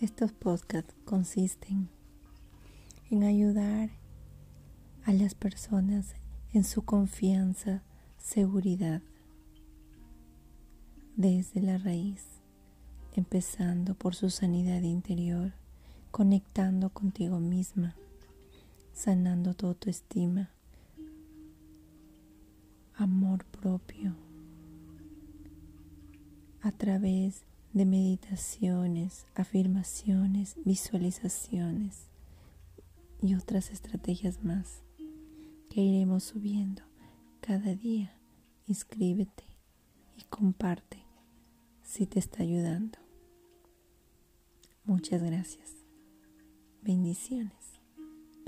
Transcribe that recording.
Estos podcasts consisten en ayudar a las personas en su confianza, seguridad, desde la raíz, empezando por su sanidad interior, conectando contigo misma, sanando tu autoestima, amor propio, a través de meditaciones, afirmaciones, visualizaciones y otras estrategias más que iremos subiendo cada día. Inscríbete y comparte si te está ayudando. Muchas gracias. Bendiciones.